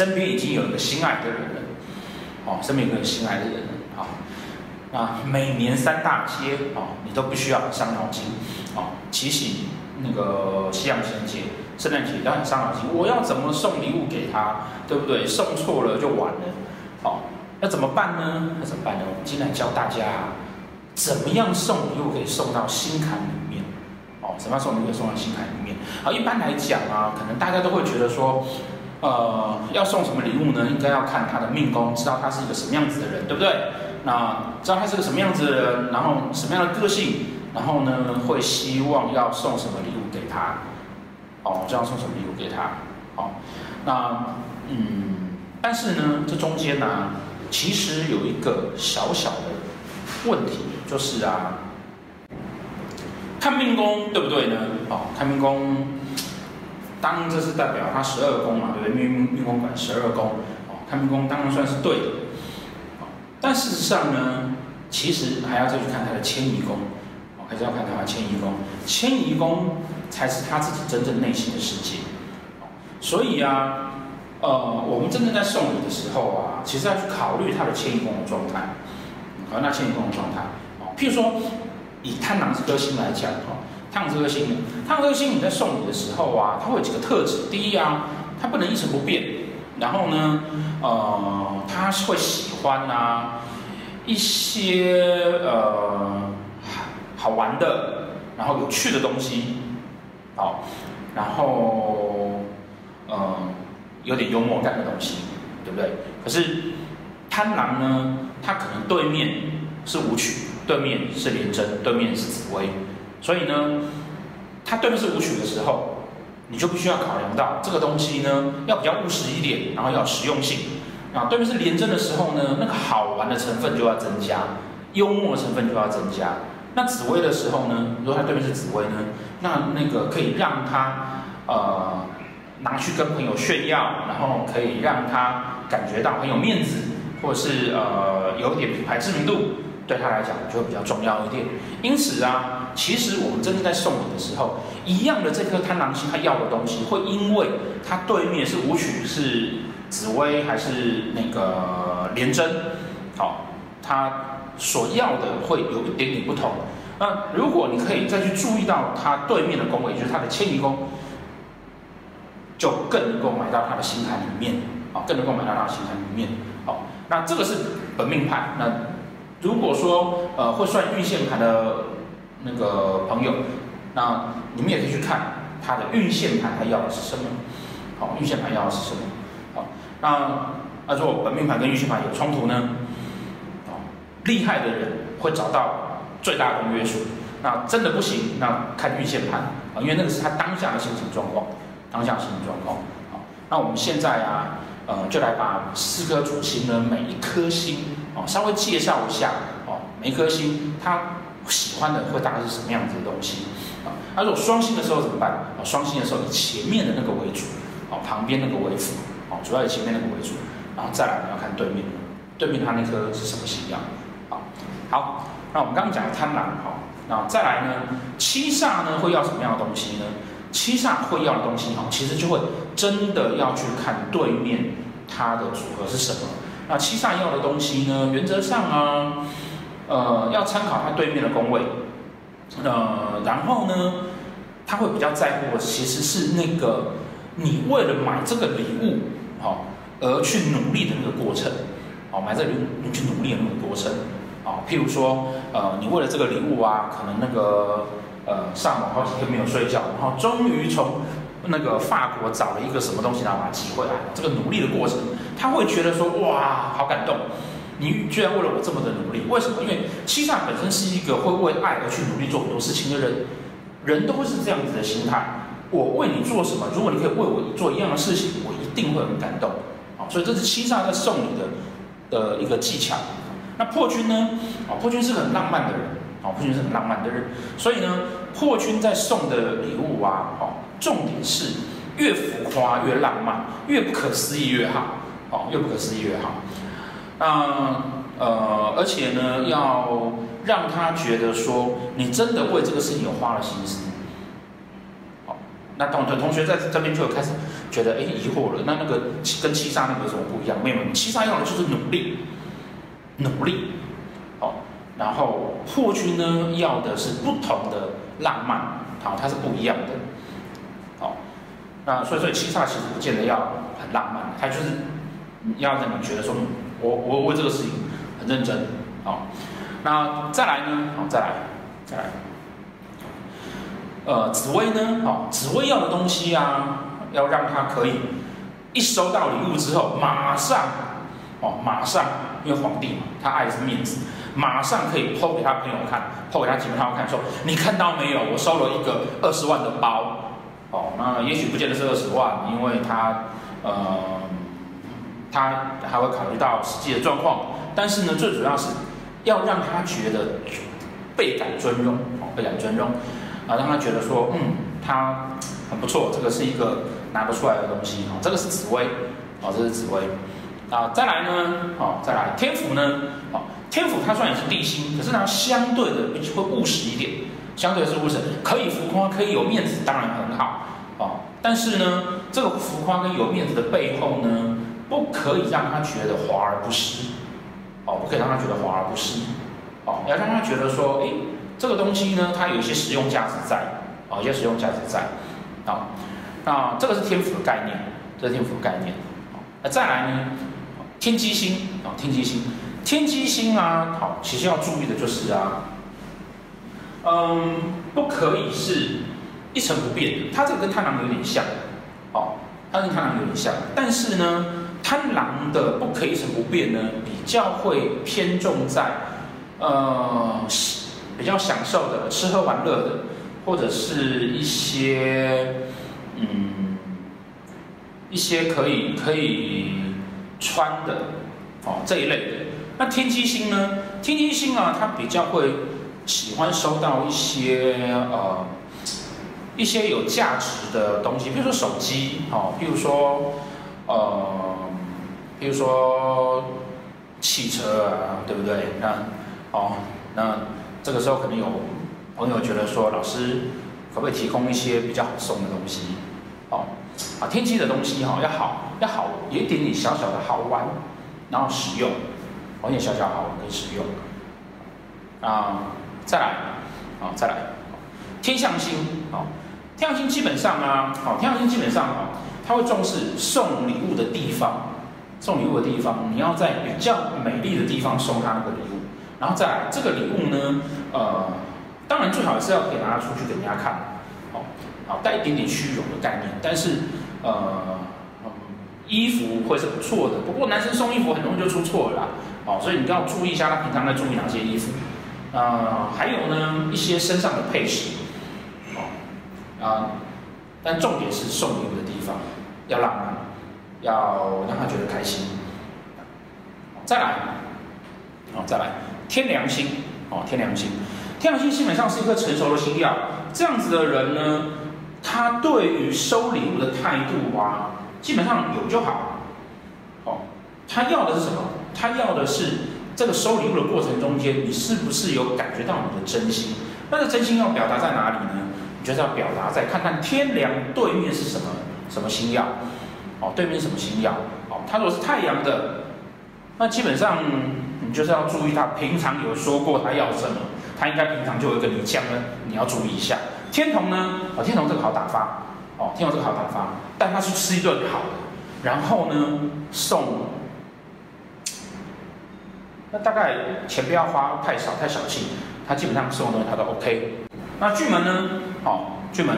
身边已经有一个心爱的人了，哦，身边有一个心爱的人了，啊，那每年三大节哦，你都不需要伤脑筋，哦，提醒那个西洋情人节、圣诞节都很伤脑筋，我要怎么送礼物给他，对不对？送错了就完了，哦，那怎么办呢？那怎么办呢？我们今天来教大家怎么样送礼物可以送到心坎里面，哦，怎么样送礼物送到心坎里面？好，一般来讲啊，可能大家都会觉得说，呃，要送什么礼物呢？应该要看他的命宫，知道他是一个什么样子的人，对不对？那知道他是个什么样子的人，然后什么样的个性，然后呢，会希望要送什么礼物给他？哦，就要送什么礼物给他？哦，那嗯，但是呢，这中间呢、其实有一个小小的问题，就是啊，看命宫对不对呢？哦，看命宫，当这是代表他十二宫嘛，对不对？命命命宫管十二宫，哦，看命宫当然算是对的。哦但事实上呢，其实还要再去看他的迁移宫，哦，还是要看他的迁移宫。迁移宫才是他自己真正内心的世界。所以啊，呃，我们真正在送礼的时候啊，其实要去考虑他的迁移宫的状态，考虑他迁移宫的状态。哦，譬如说，以贪狼这颗星来讲，哦，贪狼这颗星，贪狼这颗星你在送礼的时候啊，它会有几个特质。第一啊，它不能一成不变。然后呢，呃，他会喜欢啊一些呃好玩的，然后有趣的东西，好，然后呃有点幽默感的东西，对不对？可是贪狼呢，他可能对面是舞曲，对面是廉贞，对面是紫薇，所以呢，他对面是舞曲的时候。你就必须要考量到这个东西呢，要比较务实一点，然后要实用性。啊，对面是廉贞的时候呢，那个好玩的成分就要增加，幽默的成分就要增加。那紫薇的时候呢，如果他对面是紫薇呢，那那个可以让他呃拿去跟朋友炫耀，然后可以让他感觉到很有面子，或者是呃有一点品牌知名度，对他来讲就会比较重要一点。因此啊。其实我们真的在送礼的时候，一样的这颗贪狼星，他要的东西会因为他对面是武曲，是紫薇还是那个廉贞，好，他所要的会有一点点不同。那如果你可以再去注意到他对面的宫位，就是他的迁移宫，就更能够买到他的心坎里面，啊，更能够买到他的心坎里面。好，那这个是本命盘。那如果说呃会算运线盘的。那个朋友，那你们也可以去看他的运线盘，他要的是什么？好，运线盘要的是什么？好，那那如果本命盘跟运线盘有冲突呢？哦，厉害的人会找到最大公约数。那真的不行，那看运线盘啊，因为那个是他当下的心情状况，当下的心情状况。好，那我们现在啊，呃，就来把四颗主星的，每一颗星哦，稍微介绍一下哦，每一颗星它。喜欢的会大概是什么样子的东西啊？那如果双星的时候怎么办？啊，双星的时候以前面的那个为主，啊，旁边那个为辅，啊，主要以前面那个为主，然后再来你要看对面，对面它那颗是什么形象？啊，好，那我们刚刚讲的贪狼，好，那再来呢，七煞呢会要什么样的东西呢？七煞会要的东西，哈，其实就会真的要去看对面它的组合是什么。那七煞要的东西呢，原则上啊。呃，要参考他对面的宫位，呃，然后呢，他会比较在乎的其实是那个你为了买这个礼物，好、而去努力的那个过程，哦，买这个礼物你去努力的那个过程，哦，譬如说，呃，你为了这个礼物啊，可能那个呃上网好几天没有睡觉，然后终于从那个法国找了一个什么东西，然后把它寄回来，这个努力的过程，他会觉得说，哇，好感动。你居然为了我这么的努力，为什么？因为七煞本身是一个会为爱而去努力做很多事情的人，人都会是这样子的心态。我为你做什么？如果你可以为我做一样的事情，我一定会很感动。啊，所以这是七煞在送你的的一个技巧。那破军呢？啊，破军是很浪漫的人。啊，破军是很浪漫的人。所以呢，破军在送的礼物啊，哦，重点是越浮夸越浪漫，越不可思议越好。哦，越不可思议越好。那呃，而且呢，要让他觉得说，你真的为这个事情有花了心思。好，那同同同学在这边就开始觉得哎疑惑了，那那个跟七杀那个有什么不一样？没有，七杀要的就是努力，努力，好，然后破军呢要的是不同的浪漫，好，它是不一样的，好，那所以所以七杀其实不见得要很浪漫，它就是要让你觉得说，我我为这个事情很认真，好，那再来呢，好，再来，再来。呃，紫薇呢？哦，紫薇要的东西啊，要让他可以一收到礼物之后，马上哦，马上，因为皇帝嘛，他爱的是面子，马上可以抛给他朋友看抛给他亲朋好友看，说你看到没有？我收了一个二十万的包。哦，那也许不见得是二十万，因为他呃，他还会考虑到实际的状况。但是呢，最主要是要让他觉得倍感尊荣，哦，倍感尊荣。啊，让他觉得说，嗯，他很不错，这个是一个拿得出来的东西，哦，这个是紫薇，哦，这是紫薇，啊，再来呢，哦，再来天府呢，哦，天府它虽然也是地星，可是它相对的会务实一点，相对是务实，可以浮夸，可以有面子，当然很好，哦，但是呢，这个浮夸跟有面子的背后呢，不可以让他觉得华而不实，哦，不可以让他觉得华而不实，哦，要让他觉得说，哎。这个东西呢，它有一些实用价值在，哦，有些实用价值在，啊，那这个是天赋的概念，这是天赋的概念，那再来呢，天机星。啊，天机星，天机星啊，好，其实要注意的就是啊，嗯，不可以是一成不变的，它这个跟太阳有点像，哦，它跟太阳有点像，但是呢，贪狼的不可一成不变呢，比较会偏重在，呃。比较享受的，吃喝玩乐的，或者是一些嗯一些可以可以穿的哦这一类的。那天机星呢？天机星啊，它比较会喜欢收到一些呃一些有价值的东西，比如说手机哦，比如说呃，比如说汽车啊，对不对？那哦那。这个时候可能有朋友觉得说，老师可不可以提供一些比较好送的东西？哦，啊，天机的东西哈、哦、要好要好，有一点点小小的好玩，然后实用，有点小小好玩可以实用。啊，再来，啊，再来，天象星，啊，天象星基本上啊，好，天象星基本上啊，他会重视送礼物的地方，送礼物的地方，你要在比较美丽的地方送他那个礼物。然后再来这个礼物呢，呃，当然最好是要可以拿出去给人家看，好，好带一点点虚荣的概念。但是，呃，嗯衣服会是不错的。不过男生送衣服很容易就出错了啦，好，所以你要注意一下他平常在注意哪些衣服。呃，还有呢，一些身上的配饰，好，啊，但重点是送礼物的地方要浪漫，要让他觉得开心。再来，好，再来。天良星，哦，天良星，天良星基本上是一颗成熟的星曜。这样子的人呢，他对于收礼物的态度啊，基本上有就好。哦，他要的是什么？他要的是这个收礼物的过程中间，你是不是有感觉到你的真心？那这真心要表达在哪里呢？你就是要表达在看看天梁对面是什么什么星曜？哦，对面是什么星曜？哦，他如果是太阳的，那基本上。你就是要注意，他平常有说过他要什么，他应该平常就有跟你讲了，你要注意一下。天同呢？哦，天同这个好打发，哦，天同这个好打发，带他去吃一顿好的，然后呢送，那大概钱不要花太少太小气，他基本上送的东西他都 OK。那巨门呢？哦，巨门，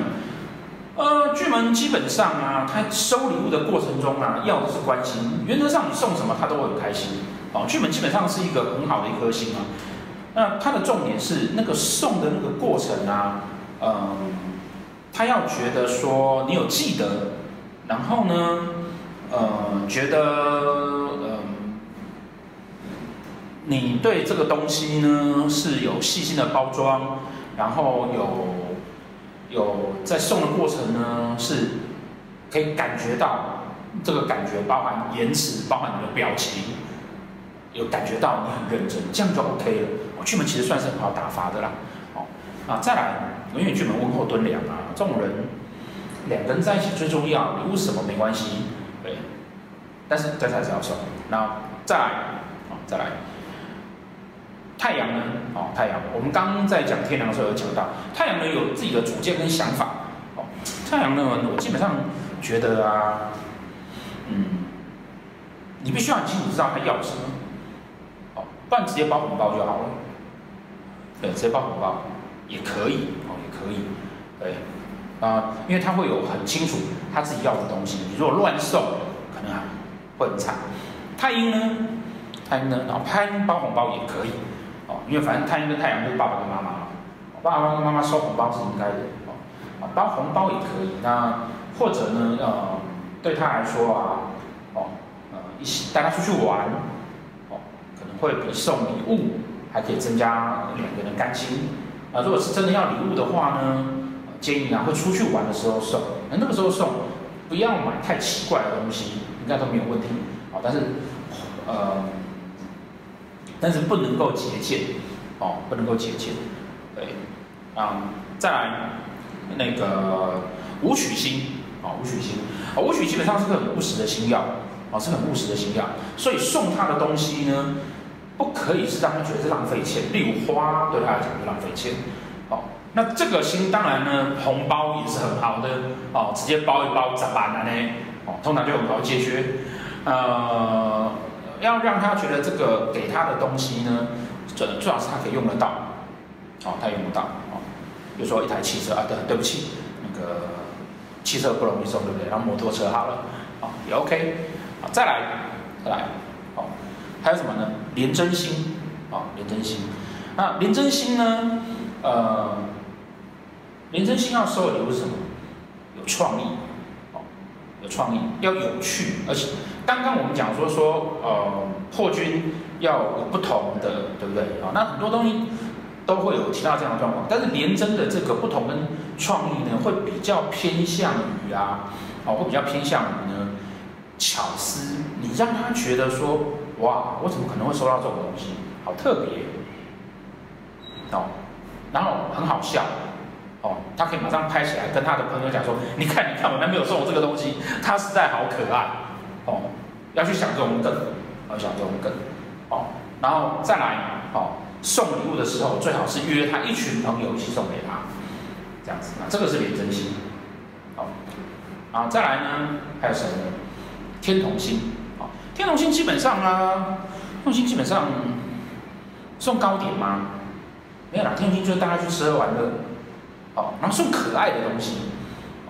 呃，巨门基本上啊，他收礼物的过程中啊，要的是关心，原则上你送什么他都会很开心。哦，巨门基本上是一个很好的一颗星啊。那它的重点是那个送的那个过程啊，嗯，他要觉得说你有记得，然后呢，呃，觉得嗯，你对这个东西呢是有细心的包装，然后有有在送的过程呢是可以感觉到这个感觉，包含言辞，包含你的表情。有感觉到你很认真，这样就 OK 了。哦，巨门其实算是很好打发的啦。哦，啊，再来，因为巨门温厚敦良啊，这种人，两个人在一起最重要，礼物什么没关系，对。但是这才是要送。那再来，啊，再来。太阳呢？哦，太阳，我们刚刚在讲天狼的时候有讲到，太阳呢有自己的主见跟想法。哦，太阳呢，我基本上觉得啊，嗯，你必须要很清楚知道他要什么。哦，不然直接包红包就好了。对，直接包红包也可以，哦，也可以。对，啊，因为他会有很清楚他自己要的东西。你如果乱送，可能还会很惨。太阴呢？太阴呢？然后太阴包红包也可以。因为反正太阴跟太阳就是爸爸跟妈妈嘛，爸爸跟妈妈收红包是应该的，哦，包红包也可以。那或者呢，呃，对他来说啊，哦，呃，一起带他出去玩，哦，可能会比送礼物还可以增加两个人感情。啊，如果是真的要礼物的话呢，建议啊，会出去玩的时候送。那那个时候送，不要买太奇怪的东西，应该都没有问题。啊，但是，呃。但是不能够节俭，哦，不能够节俭，对，啊、嗯，再来那个武曲星，啊、哦，武曲星，啊、哦，武曲基本上是个很务实的星曜，啊、哦，是很务实的星曜，所以送他的东西呢，不可以是让他觉得是浪费钱，例如花对他来讲是浪费钱，哦，那这个星当然呢，红包也是很好的，哦，直接包一包咋办呢？哦，通常就很好解决，呃。要让他觉得这个给他的东西呢，最最好是他可以用得到，哦，他用得到，哦，比如说一台汽车啊，对，对不起，那个汽车不容易送，对不对？然后摩托车好了，哦，也 OK，好，再来，再来，哦，还有什么呢？廉贞星，啊，廉贞星，那廉贞星呢，呃，廉贞星要收的礼物什么？有创意，有创意，要有趣，而且。刚刚我们讲说说，呃，破军要有不同的，对不对？啊，那很多东西都会有提到这样的状况，但是廉贞的这个不同跟创意呢，会比较偏向于啊，哦，会比较偏向于呢巧思，你让他觉得说，哇，我怎么可能会收到这种东西？好特别，哦，然后很好笑，哦，他可以马上拍起来跟他的朋友讲说，你看，你看，我男朋友送我这个东西，他实在好可爱。哦，要去想这种梗，要想这种梗，哦，然后再来，哦，送礼物的时候最好是约他一群朋友一起送给他，这样子，那这个是廉真心，好，啊，再来呢，还有什么呢？天同星，啊，天同星基本上啊，天同星基本上送糕点吗？没有啦，天同星就是大家去吃喝玩乐，好，然后送可爱的东西，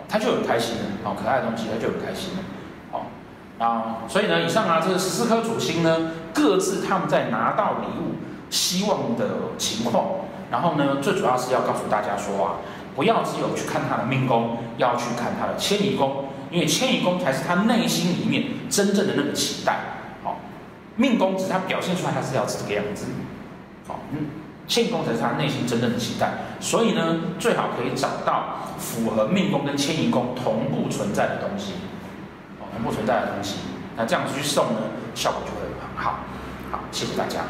他就很开心了，好，可爱的东西他就很开心了。好啊，所以呢，以上啊，这十四颗主星呢，各自他们在拿到礼物希望的情况，然后呢，最主要是要告诉大家说啊，不要只有去看他的命宫，要去看他的迁移宫，因为迁移宫才是他内心里面真正的那个期待。好，命宫只是他表现出来他是要这个样子，好，嗯，迁移宫才是他内心真正的期待。所以呢，最好可以找到符合命宫跟迁移宫同步存在的东西。同步存在的东西，那这样子去送呢，效果就会很好。好，谢谢大家。